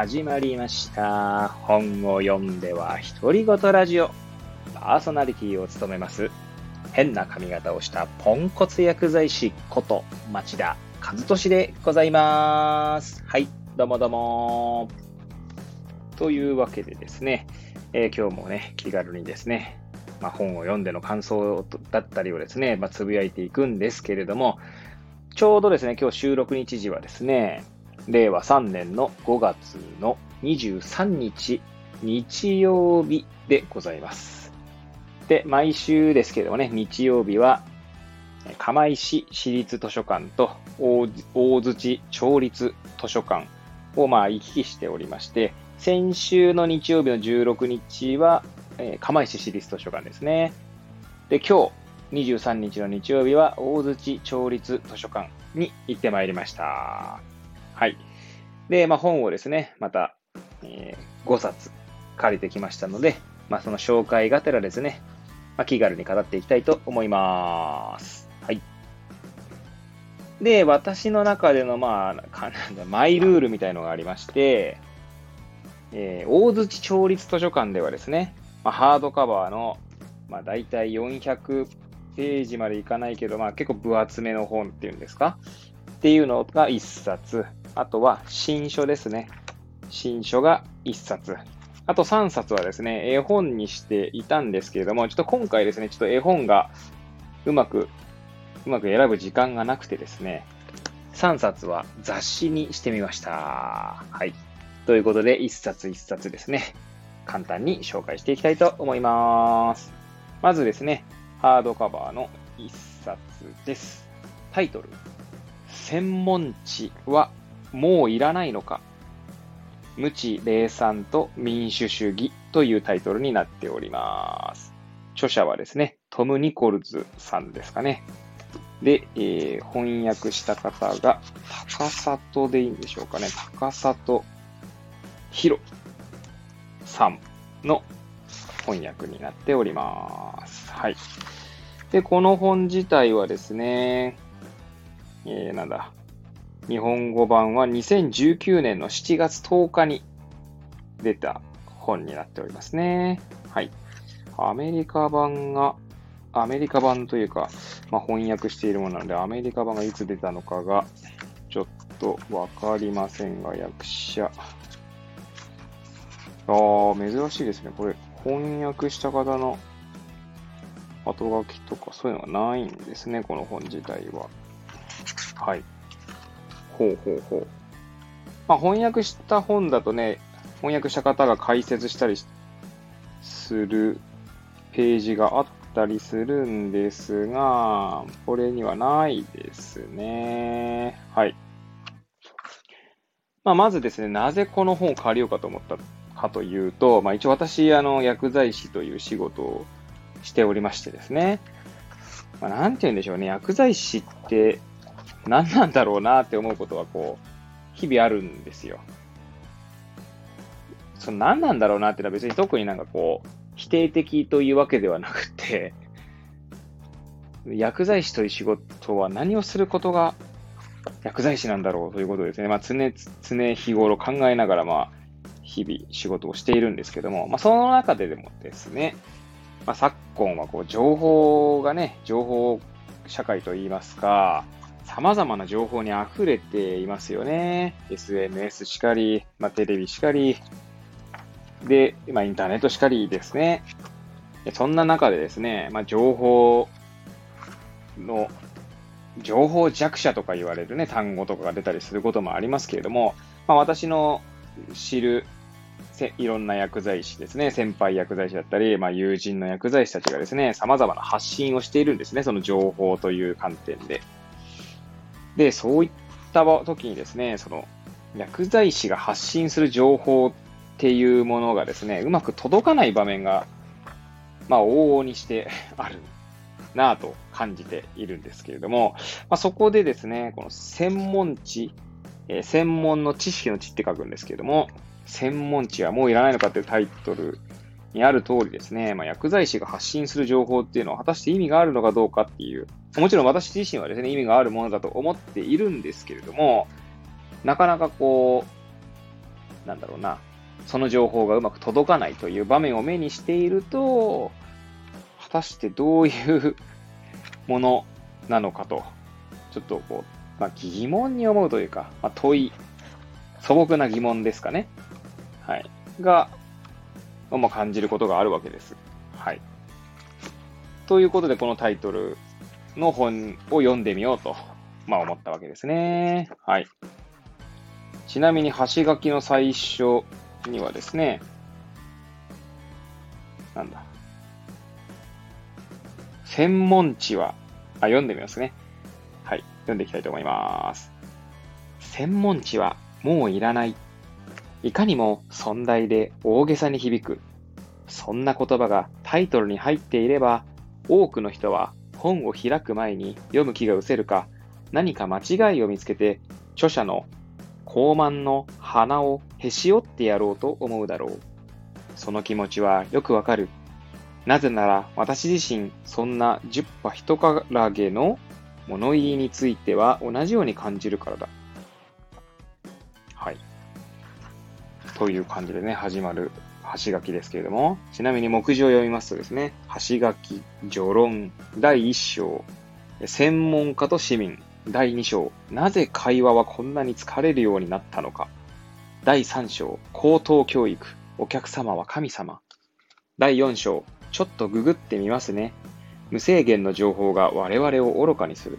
始まりました。本を読んでは独り言ラジオ。パーソナリティを務めます。変な髪型をしたポンコツ薬剤師こと町田和俊でございます。はい、どうもどうも。というわけでですね、えー今日もね、気軽にですね、まあ、本を読んでの感想だったりをですね、まあ、つぶやいていくんですけれども、ちょうどですね、今日収録日時はですね、令和3年の5月の23日、日曜日でございます。で、毎週ですけどもね、日曜日は、釜石市立図書館と大大槌町立図書館をまあ行き来しておりまして、先週の日曜日の16日は、えー釜石市立図書館ですね。で、今日23日の日曜日は大槌町立図書館に行ってまいりました。はい。で、まあ、本をですね、また、え5冊借りてきましたので、まあ、その紹介がてらですね、まあ、気軽に語っていきたいと思います。はい。で、私の中での、まあ、か マイルールみたいのがありまして、えー大槌町立図書館ではですね、まあ、ハードカバーの、まあ、大体400ページまでいかないけど、まあ、結構分厚めの本っていうんですか？っていうのが1冊。あとは新書ですね。新書が1冊。あと3冊はですね、絵本にしていたんですけれども、ちょっと今回ですね、ちょっと絵本がうまく、うまく選ぶ時間がなくてですね、3冊は雑誌にしてみました。はい。ということで、1冊1冊ですね、簡単に紹介していきたいと思います。まずですね、ハードカバーの1冊です。タイトル、専門知はもういらないのか無知霊産と民主主義というタイトルになっております。著者はですね、トム・ニコルズさんですかね。で、えー翻訳した方が、高里でいいんでしょうかね。高里ひろさんの翻訳になっております。はい。で、この本自体はですね、えー、なんだ、日本語版は2019年の7月10日に出た本になっておりますね。はい。アメリカ版が、アメリカ版というか、まあ、翻訳しているものなので、アメリカ版がいつ出たのかが、ちょっとわかりませんが、役者。ああ、珍しいですね。これ、翻訳した方の後書きとかそういうのがないんですね、この本自体は。はい。ほうほうほう。まあ、翻訳した本だとね、翻訳した方が解説したりするページがあったりするんですが、これにはないですね。はい。まあ、まずですね、なぜこの本を借りようかと思ったかというと、まあ、一応私、あの、薬剤師という仕事をしておりましてですね、まあ、なんて言うんでしょうね、薬剤師って何なんだろうなって思うことがこう、日々あるんですよ。その何なんだろうなっていうのは別に特になんかこう、否定的というわけではなくて、薬剤師という仕事は何をすることが薬剤師なんだろうということですね。まあ常、常日頃考えながらまあ、日々仕事をしているんですけども、まあその中ででもですね、まあ昨今はこう情報がね、情報社会といいますか、様々な情報に溢れていますよね。SNS しかり、まあ、テレビしかり、で、まあ、インターネットしかりですね。そんな中でですね、まあ、情報の、情報弱者とか言われるね、単語とかが出たりすることもありますけれども、まあ、私の知るいろんな薬剤師ですね、先輩薬剤師だったり、まあ、友人の薬剤師たちがですね、様々な発信をしているんですね、その情報という観点で。で、そういった時にですね、その薬剤師が発信する情報っていうものがですね、うまく届かない場面が、まあ、往々にして あるなぁと感じているんですけれども、まあ、そこでですね、この専門知、えー専門の知識の知って書くんですけれども、専門知はもういらないのかっていうタイトルにある通りですね、まあ、薬剤師が発信する情報っていうのは果たして意味があるのかどうかっていう、もちろん私自身はですね、意味があるものだと思っているんですけれども、なかなかこうなんだろうな、その情報がうまく届かないという場面を目にしていると、果たしてどういうものなのかと、ちょっとこう、まあ、疑問に思うというか、まあ、問い、素朴な疑問ですかね。はい。が、まあ、感じることがあるわけです。はい。ということで、このタイトルの本を読んでみようと、まあ思ったわけですね。はい。ちなみに、橋書きの最初にはですね、なんだ。専門知は、あ、読んでみますね。はい。読んでいきたいと思います。専門知はもういらない。いかにも尊大で大げさに響く。そんな言葉がタイトルに入っていれば、多くの人は本を開く前に読む気が失せるか、何か間違いを見つけて、著者の高慢の鼻をへし折ってやろうと思うだろう。その気持ちはよくわかる。なぜなら私自身そんな十羽人からげの物言いについては同じように感じるからだ。はい。という感じでね、始まる橋書きですけれども、ちなみに目次を読みますとですね、橋書き、序論、第1章、専門家と市民、第2章、なぜ会話はこんなに疲れるようになったのか。第3章、高等教育、お客様は神様。第4章、ちょっとググってみますね。無制限の情報が我々を愚かにする。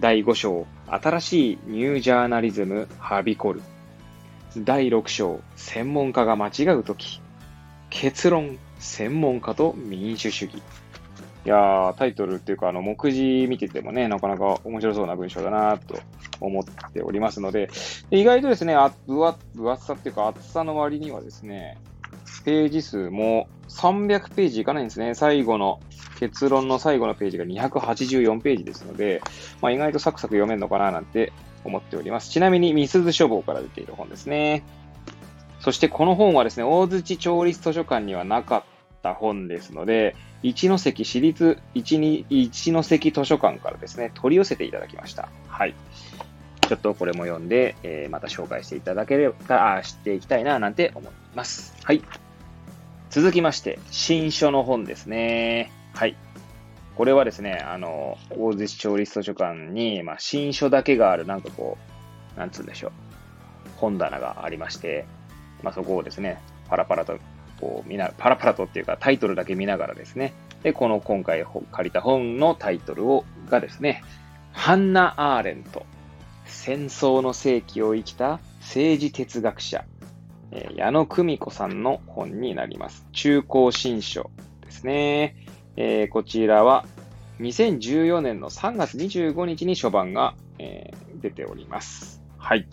第5章、新しいニュージャーナリズムはびこる。第6章、専門家が間違うとき。結論、専門家と民主主義。いやー、タイトルっていうか、あの、目次見ててもね、なかなか面白そうな文章だなと思っておりますので、意外とですね、あ分厚さっていうか、厚さの割にはですね、ページ数も300ページいかないんですね。最後の、結論の最後のページが284ページですので、まあ、意外とサクサク読めるのかななんて思っております。ちなみに、みすず書房から出ている本ですね。そしてこの本はですね、大槌町立図書館にはなかった本ですので、一関市立一一関図書館からですね、取り寄せていただきました。はい。ちょっとこれも読んで、えー、また紹介していただければ、あ、知っていきたいな、なんて思います。はい。続きまして、新書の本ですね。はい。これはですね、あの、大槌町立図書館に、まあ、新書だけがある、なんかこう、なんつうんでしょう。本棚がありまして、まあ、そこをですね、パラパラと、こう、見な、パラパラとっていうか、タイトルだけ見ながらですね、で、この今回借りた本のタイトルを、がですね、ハンナ・アーレント、戦争の世紀を生きた政治哲学者、えー、矢野久美子さんの本になります。中公新書ですね。えー、こちらは2014年の3月25日に初版が、えー、出ております。はい。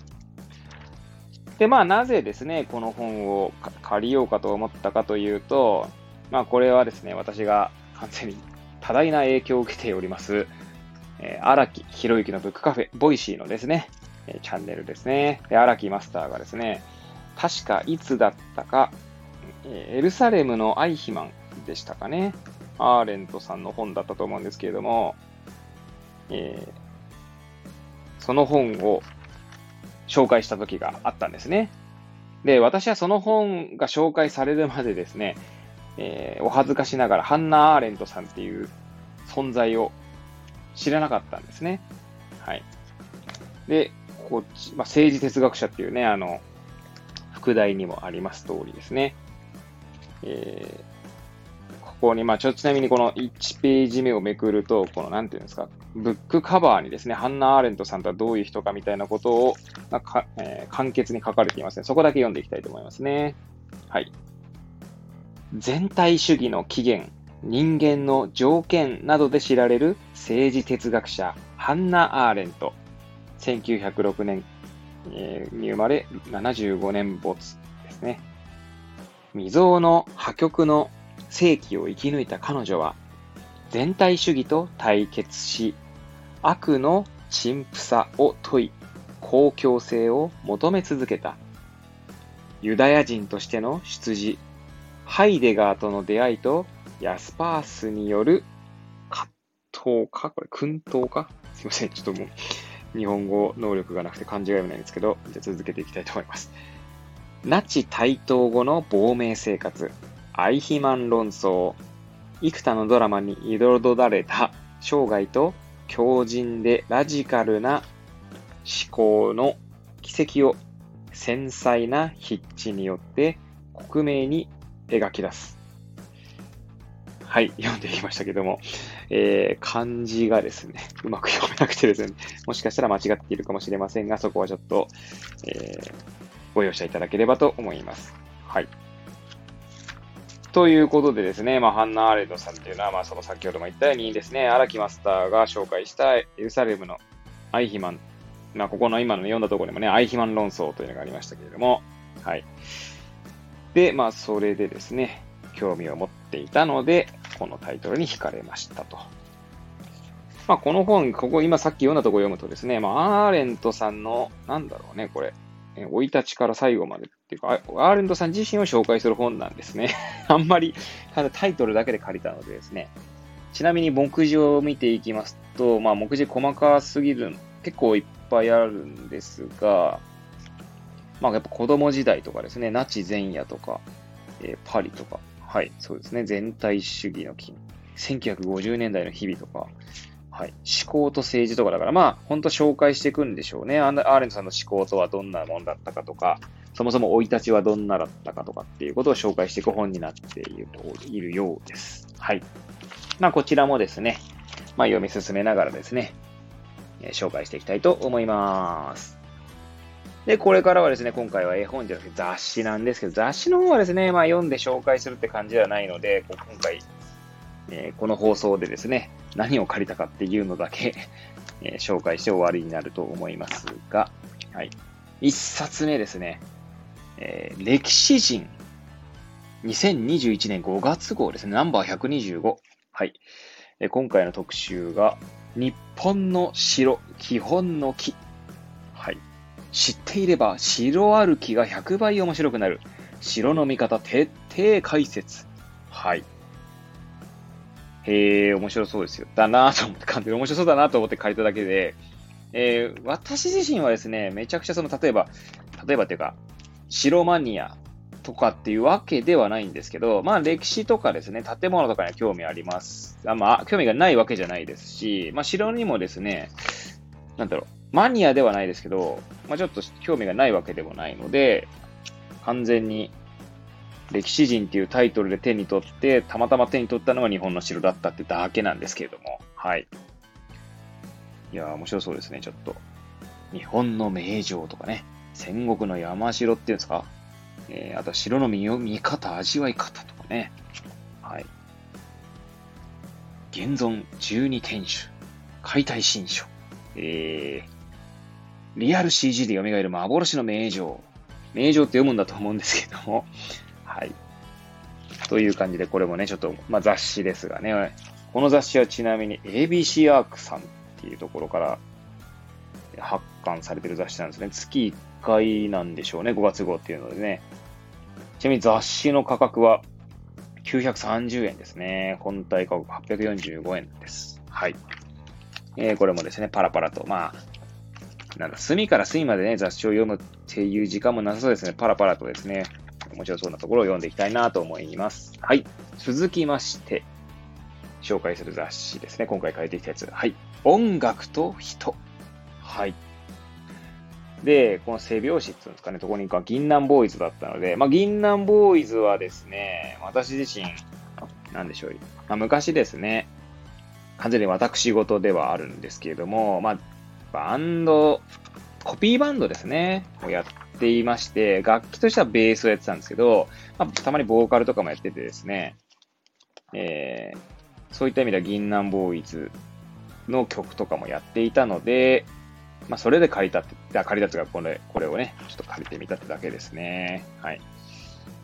で、まあ、なぜですね、この本を借りようかと思ったかというと、まあ、これはですね、私が完全に多大な影響を受けております、えー、荒木博之のブックカフェ、 Voicy のですね、え、チャンネルですね。で、荒木マスターがですね、確かいつだったか、え、エルサレムのアイヒマンでしたかね。アーレントさんの本だったと思うんですけれども、えー、その本を紹介した時があったんですね。で、私はその本が紹介されるまでですね、えー、お恥ずかしながらハンナ・アーレントさんっていう存在を知らなかったんですね。はい。で、こっち、まあ、政治哲学者っていうね、あの、副題にもあります通りですね。えーここに、まあ、ちょ、ちなみにこの1ページ目をめくると、この、なんていうんですか、ブックカバーにですね、ハンナ・アーレントさんとはどういう人かみたいなことを、まあかえー、簡潔に書かれていますね。そこだけ読んでいきたいと思いますね。はい。全体主義の起源、人間の条件などで知られる政治哲学者、ハンナ・アーレント。1906年、えー、に生まれ、75年没ですね。未曾有の破局の世紀を生き抜いた彼女は、全体主義と対決し、悪の陳腐さを問い、公共性を求め続けた。ユダヤ人としての出自、ハイデガーとの出会いとヤスパースによる葛藤か？これ、薫陶か？すいません。ちょっともう、日本語能力がなくて漢字が読めないんですけど、じゃ続けていきたいと思います。ナチ台頭後の亡命生活、アイヒマン論争、幾多のドラマに彩られた生涯と強靭でラジカルな思考の奇跡を繊細な筆致によって克明に描き出す。はい、読んでいきましたけども、えー、漢字がですね、うまく読めなくてですね、もしかしたら間違っているかもしれませんが、そこはちょっと、えー、ご容赦いただければと思います。はい。ということでですね、まあ、ハンナ・アーレントさんっていうのは、まあ、その先ほども言ったようにですね、荒木マスターが紹介したエルサレムのアイヒマン、まあ、ここの今の読んだところにもね、アイヒマン論争というのがありましたけれども、はい。で、まあ、それでですね、興味を持っていたので、このタイトルに惹かれましたと。まあ、この本、ここ今さっき読んだところ読むとですね、まあ、アーレントさんの、なんだろうね、これ、生い立ちから最後までていうか、アーレントさん自身を紹介する本なんですね。あんまり、ただタイトルだけで借りたのでですね。ちなみに目次を見ていきますと、まあ目次細かすぎる、結構いっぱいあるんですが、まあやっぱ子供時代とかですね、ナチ前夜とか、えー、パリとか、はい、そうですね、全体主義の金、1950年代の日々とか、はい。思考と政治とかだから、まあ、本当紹介していくんでしょうね。アーレントさんの思考とはどんなもんだったかとか、そもそも生い立ちはどんなだったかとかっていうことを紹介していく本になっているようです。はい。まあ、こちらもですね、まあ、読み進めながらですね、え、紹介していきたいと思います。で、これからはですね、今回は絵本じゃなくて雑誌なんですけど、雑誌の方はですね、まあ、読んで紹介するって感じではないので、今回、えー、この放送でですね、何を借りたかっていうのだけえ、紹介して終わりになると思いますが、はい。一冊目ですね、えー、歴史人、2021年5月号ですね、ナンバー125。はい。えー、今回の特集が、日本の城、基本の木。はい。知っていれば、城歩きが100倍面白くなる。城の見方徹底解説。はい。へえ、面白そうですよ。だなと思って、完全に面白そうだなと思って書いただけで、えー、私自身はですね、めちゃくちゃその、例えば、例えばっていうか、城マニアとかっていうわけではないんですけど、まあ歴史とかですね、建物とかには興味あります。あまあ、興味がないわけじゃないですし、まあ城にもですね、なんだろう、マニアではないですけど、まあちょっと興味がないわけでもないので、完全に歴史人っていうタイトルで手に取って、たまたま手に取ったのが日本の城だったってだけなんですけれども、はい。いやー、面白そうですね、ちょっと。日本の名城とかね、戦国の山城っていうんですか、えー、あと城の見見方、味わい方とかね、はい。現存12天守、解体新書、えー、リアル CG で蘇る幻の名城。名城って読むんだと思うんですけども、はい。という感じで、これもね、ちょっと、まあ、雑誌ですがね、この雑誌はちなみに ABC アークさんっていうところから発刊されてる雑誌なんですね。月1回なんでしょうね、5月号っていうのでね。ちなみに雑誌の価格は930円ですね。本体価格845円です。はい。えー、これもですね、パラパラと、まあ、なんだ、隅から隅までね、雑誌を読むっていう時間もなさそうですね。パラパラとですね、面白そうなところを読んでいきたいなと思います。はい。続きまして、紹介する雑誌ですね。今回書いてきたやつ。はい。音楽と人。はい。で、この背拍子っていうんですかね、とこにか銀杏ボーイズだったので、まあ、銀杏ボーイズはですね、私自身、なんでしょう、まあ、昔ですね、完全に私事ではあるんですけれども、まあ、バンド、コピーバンドですね、をやっていまして、楽器としてはベースをやってたんですけど、まあ、たまにボーカルとかもやっててですね、えー、そういった意味では銀杏ボーイズの曲とかもやっていたので、まあ、それで借りたって、借りたっていうか、これ、これをね、ちょっと借りてみたってだけですね。はい。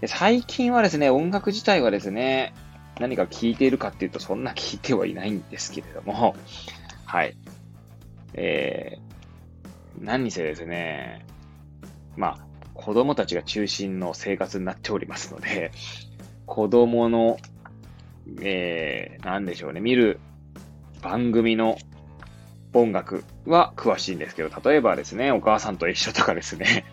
で最近はですね、音楽自体はですね、何か聴いているかっていうと、そんな聴いてはいないんですけれども、はい。えー、何にせですね、まあ、子供たちが中心の生活になっておりますので、子供の、えー、なんでしょうね、見る番組の音楽は詳しいんですけど、例えばですね、お母さんと一緒とかですね。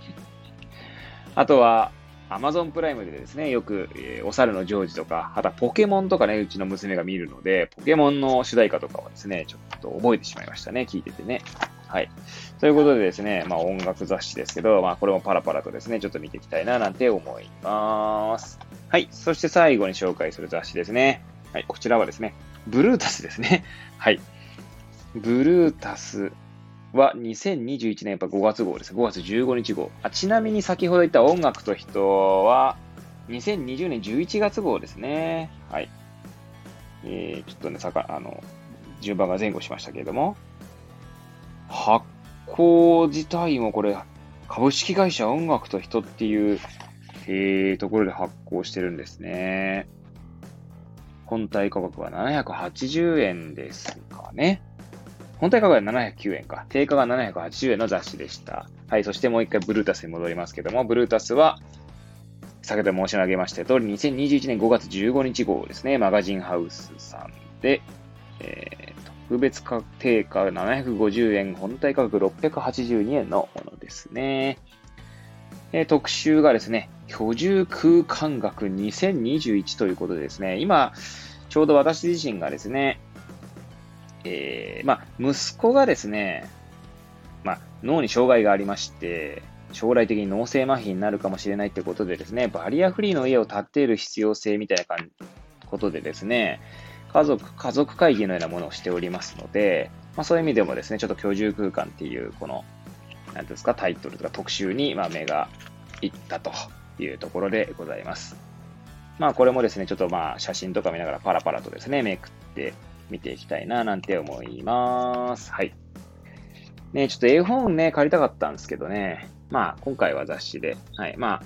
あとは、Amazon プライムでですね、よく、えー、お猿のジョージとか、あとはポケモンとかね、うちの娘が見るので、ポケモンの主題歌とかはですね、ちょっと覚えてしまいましたね、聞いててね。はい。ということでですね、まあ音楽雑誌ですけど、まあこれもパラパラとですね、ちょっと見ていきたいななんて思います。はい。そして最後に紹介する雑誌ですね。はい。こちらはですね、ブルータスですね。はい。ブルータスは2021年やっぱ5月号です。5月15日号。あちなみに先ほど言った音楽と人は2020年11月号ですね。はい。えー、ちょっとね、さか、あの、順番が前後しましたけれども、発行自体もこれ、株式会社音楽と人っていう、えー、ところで発行してるんですね。本体価格は780円ですかね。本体価格は709円か。定価が780円の雑誌でした。はい。そしてもう一回ブルータスに戻りますけども、ブルータスは、先ほど申し上げました通り、2021年5月15日号ですね。マガジンハウスさんで、えー、特別価定価750円、本体価格682円のものですね。えー、特集がですね、居住空間学2021ということでですね、今、ちょうど私自身がですね、えー、まあ、息子がですね、まあ、脳に障害がありまして、将来的に脳性麻痺になるかもしれないってことでですね、バリアフリーの家を建てる必要性みたいなことでですね、家族、家族会議のようなものをしておりますので、まあそういう意味でもですね、ちょっと居住空間っていう、この、なんですか、タイトルとか特集に、まあ目がいったというところでございます。まあこれもですね、ちょっとまあ写真とか見ながらパラパラとですね、めくって見ていきたいななんて思います。はい。ね、ちょっと絵本ね、借りたかったんですけどね。まあ、今回は雑誌で。はい。まあ、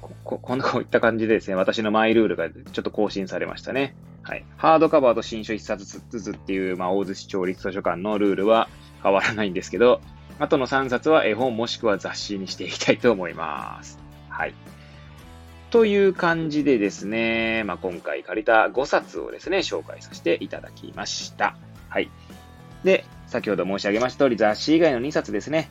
こ、ここういった感じでですね、私のマイルールがちょっと更新されましたね。はい。ハードカバーと新書1冊ずつっていう、まあ、大津市町立図書館のルールは変わらないんですけど、あとの3冊は絵本もしくは雑誌にしていきたいと思います。はい。という感じでですね、まあ、今回借りた5冊をですね、紹介させていただきました。はい。で、先ほど申し上げました通り、雑誌以外の2冊ですね、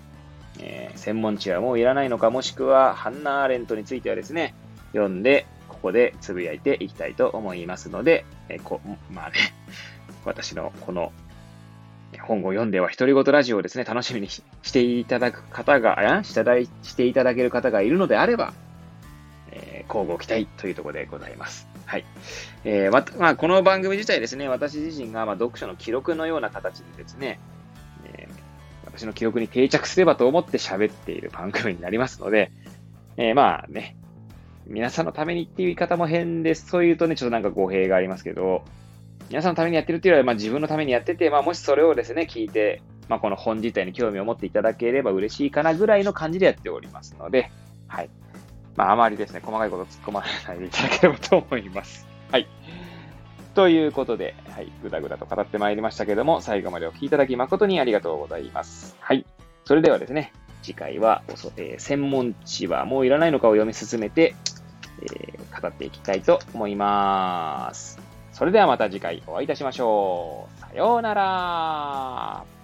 えー、専門知はもういらないのか、もしくはハンナ・アーレントについてはですね、読んで、ここでつぶやいていきたいと思いますので、えー、こまあね、私のこの本を読んでは独り言ラジオをですね、楽しみにしていただく方が、あやしていただける方がいるのであれば、交互期待というところでございます。はい。えー、ま、まあ、この番組自体ですね、私自身が、ま読書の記録のような形でですね、えー、私の記憶に定着すればと思って喋っている番組になりますので、えー、まあね、皆さんのためにっていう言い方も変です。そう言うとね、ちょっとなんか語弊がありますけど、皆さんのためにやってるっていうよりは、まあ、自分のためにやってて、まあ、もしそれをですね、聞いて、まあ、この本自体に興味を持っていただければ嬉しいかなぐらいの感じでやっておりますので、はい。まあ、あまりですね、細かいこと突っ込まないでいただければと思います。はい。ということで、はい、ぐだぐだと語ってまいりましたけども、最後までお聴きいただき誠にありがとうございます。はい。それではですね、次回は、えー、専門知はもういらないのかを読み進めて、えー、語っていきたいと思います。それではまた次回お会いいたしましょう。さようなら。